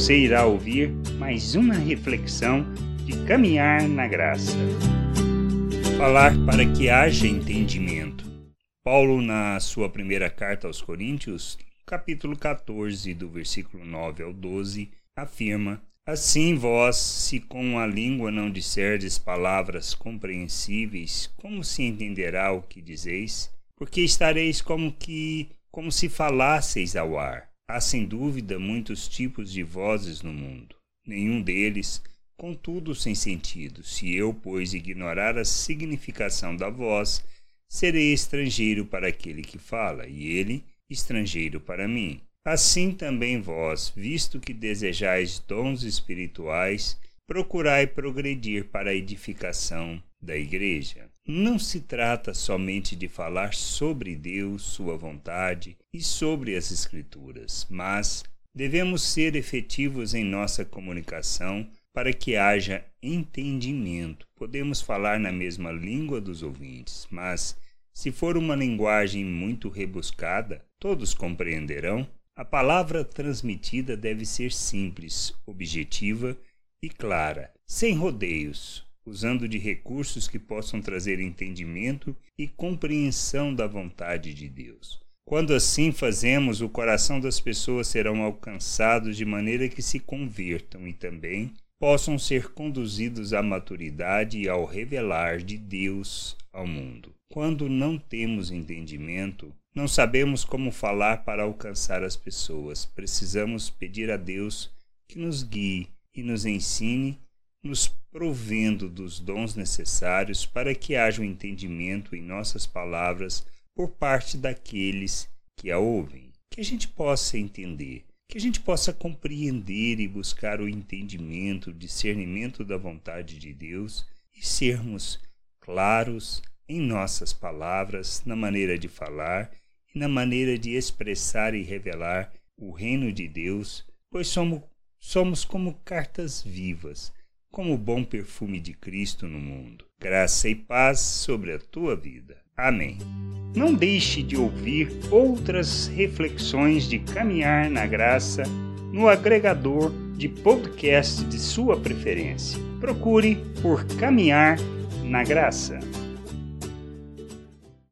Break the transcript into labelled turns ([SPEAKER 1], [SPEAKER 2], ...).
[SPEAKER 1] Você irá ouvir mais uma reflexão de caminhar na graça. Falar para que haja entendimento. Paulo, na sua primeira carta aos Coríntios, capítulo 14, do versículo 9 ao 12, afirma: Assim vós, se com a língua não disserdes palavras compreensíveis, como se entenderá o que dizeis? Porque estareis como que como se falasseis ao ar. Há sem dúvida muitos tipos de vozes no mundo. Nenhum deles, contudo, sem sentido. Se eu, pois, ignorar a significação da voz, serei estrangeiro para aquele que fala, e ele estrangeiro para mim. Assim também vós, visto que desejais dons espirituais, procurai progredir para a edificação da Igreja. Não se trata somente de falar sobre Deus, Sua vontade e sobre as Escrituras, mas devemos ser efetivos em nossa comunicação para que haja entendimento. Podemos falar na mesma língua dos ouvintes, mas se for uma linguagem muito rebuscada, todos compreenderão. A palavra transmitida deve ser simples, objetiva e clara, sem rodeios, usando de recursos que possam trazer entendimento e compreensão da vontade de Deus. Quando assim fazemos, o coração das pessoas serão alcançados de maneira que se convertam e também possam ser conduzidos à maturidade e ao revelar de Deus ao mundo. Quando não temos entendimento, não sabemos como falar para alcançar as pessoas. Precisamos pedir a Deus que nos guie e nos ensine, nos provendo dos dons necessários para que haja um entendimento em nossas palavras por parte daqueles que a ouvem. Que a gente possa entender, que a gente possa compreender e buscar o entendimento, o discernimento da vontade de Deus e sermos claros em nossas palavras, na maneira de falar e na maneira de expressar e revelar o reino de Deus, pois somos, somos como cartas vivas, como o bom perfume de Cristo no mundo. Graça e paz sobre a tua vida. Amém. Não deixe de ouvir outras reflexões de caminhar na graça no agregador de podcast de sua preferência. Procure por Caminhar na Graça.